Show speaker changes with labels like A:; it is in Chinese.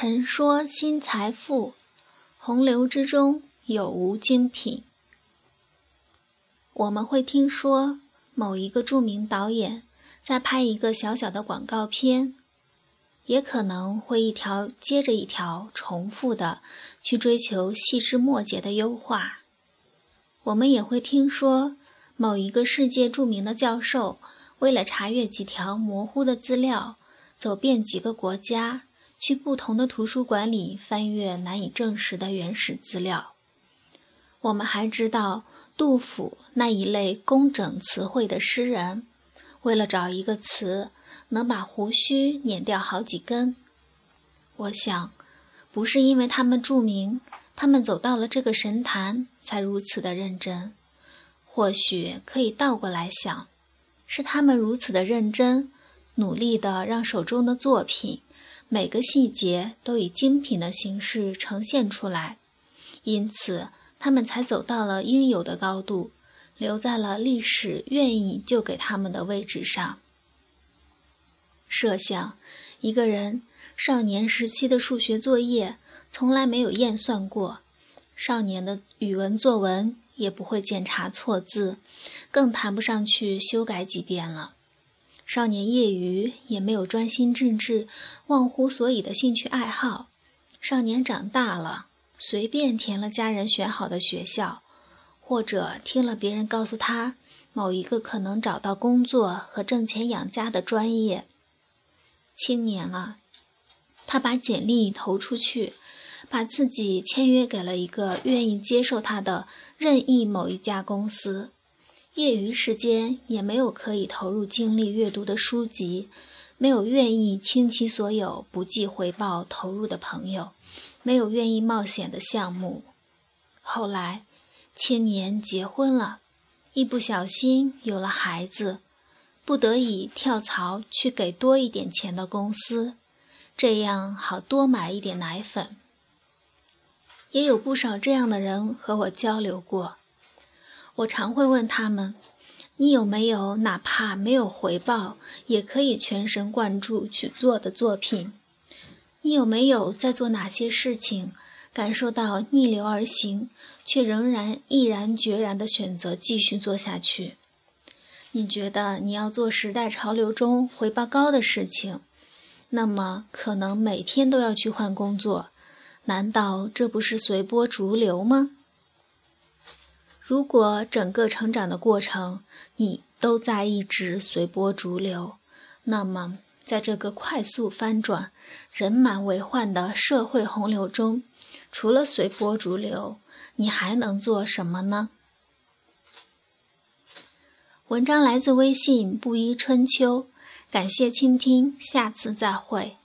A: 陈说新财富，洪流之中有无精品？我们会听说某一个著名导演在拍一个小小的广告片，也可能会一条接着一条重复的去追求细枝末节的优化。我们也会听说某一个世界著名的教授为了查阅几条模糊的资料，走遍几个国家，去不同的图书馆里翻阅难以证实的原始资料。我们还知道。杜甫那一类工整词汇的诗人，为了找一个词，能把胡须碾掉好几根。我想，不是因为他们著名，他们走到了这个神坛才如此的认真。或许可以倒过来想，是他们如此的认真，努力的让手中的作品每个细节都以精品的形式呈现出来，因此。他们才走到了应有的高度，留在了历史愿意就给他们的位置上。设想一个人少年时期的数学作业从来没有验算过，少年的语文作文也不会检查错字，更谈不上去修改几遍了。少年业余也没有专心致志、忘乎所以的兴趣爱好。少年长大了。随便填了家人选好的学校，或者听了别人告诉他某一个可能找到工作和挣钱养家的专业。青年了，他把简历投出去，把自己签约给了一个愿意接受他的任意某一家公司。业余时间也没有可以投入精力阅读的书籍，没有愿意倾其所有不计回报投入的朋友。没有愿意冒险的项目。后来，青年结婚了，一不小心有了孩子，不得已跳槽去给多一点钱的公司，这样好多买一点奶粉。也有不少这样的人和我交流过，我常会问他们：“你有没有哪怕没有回报，也可以全神贯注去做的作品？”你有没有在做哪些事情，感受到逆流而行，却仍然毅然决然地选择继续做下去？你觉得你要做时代潮流中回报高的事情，那么可能每天都要去换工作，难道这不是随波逐流吗？如果整个成长的过程你都在一直随波逐流，那么。在这个快速翻转、人满为患的社会洪流中，除了随波逐流，你还能做什么呢？文章来自微信布衣春秋，感谢倾听，下次再会。